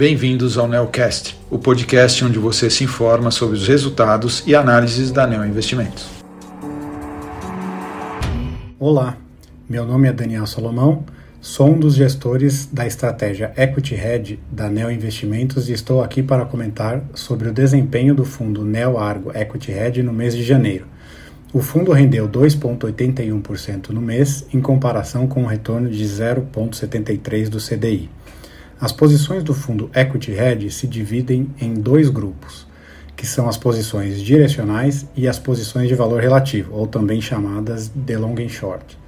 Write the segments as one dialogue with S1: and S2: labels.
S1: Bem-vindos ao Neocast, o podcast onde você se informa sobre os resultados e análises da Neo Investimentos.
S2: Olá, meu nome é Daniel Salomão, sou um dos gestores da estratégia Equity Hedge da Neo Investimentos e estou aqui para comentar sobre o desempenho do fundo Neo Argo Equity Hedge no mês de janeiro. O fundo rendeu 2,81% no mês, em comparação com um retorno de 0,73% do CDI. As posições do fundo Equity Hedge se dividem em dois grupos, que são as posições direcionais e as posições de valor relativo, ou também chamadas de long and short.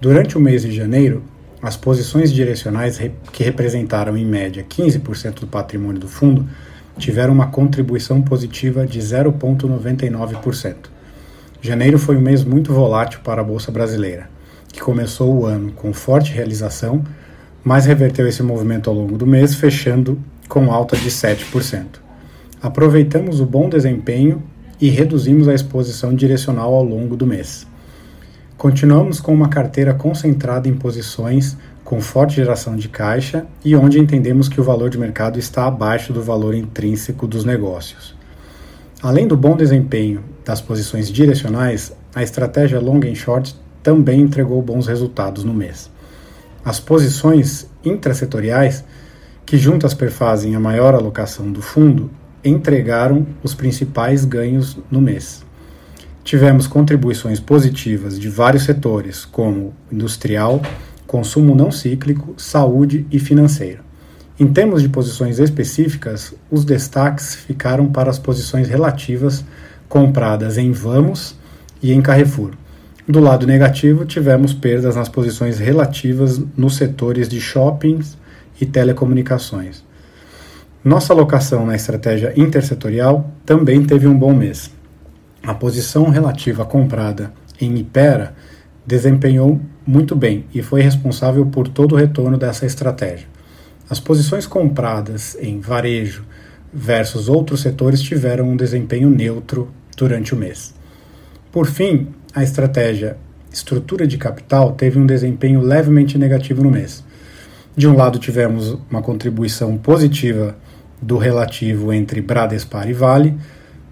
S2: Durante o mês de janeiro, as posições direcionais, que representaram em média 15% do patrimônio do fundo, tiveram uma contribuição positiva de 0,99%. Janeiro foi um mês muito volátil para a Bolsa Brasileira, que começou o ano com forte realização mas reverteu esse movimento ao longo do mês, fechando com alta de 7%. Aproveitamos o bom desempenho e reduzimos a exposição direcional ao longo do mês. Continuamos com uma carteira concentrada em posições com forte geração de caixa e onde entendemos que o valor de mercado está abaixo do valor intrínseco dos negócios. Além do bom desempenho das posições direcionais, a estratégia long and short também entregou bons resultados no mês. As posições intrasetoriais, que juntas perfazem a maior alocação do fundo, entregaram os principais ganhos no mês. Tivemos contribuições positivas de vários setores, como industrial, consumo não cíclico, saúde e financeiro. Em termos de posições específicas, os destaques ficaram para as posições relativas compradas em Vamos e em Carrefour. Do lado negativo, tivemos perdas nas posições relativas nos setores de shoppings e telecomunicações. Nossa alocação na estratégia intersetorial também teve um bom mês. A posição relativa comprada em Ipera desempenhou muito bem e foi responsável por todo o retorno dessa estratégia. As posições compradas em varejo versus outros setores tiveram um desempenho neutro durante o mês. Por fim, a estratégia estrutura de capital teve um desempenho levemente negativo no mês. De um lado, tivemos uma contribuição positiva do relativo entre Bradespar e Vale,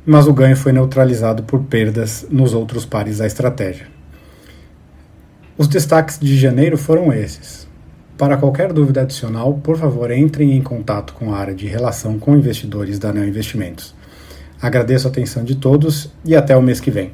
S2: mas o ganho foi neutralizado por perdas nos outros pares da estratégia. Os destaques de janeiro foram esses. Para qualquer dúvida adicional, por favor, entrem em contato com a área de relação com investidores da Neo Investimentos. Agradeço a atenção de todos e até o mês que vem.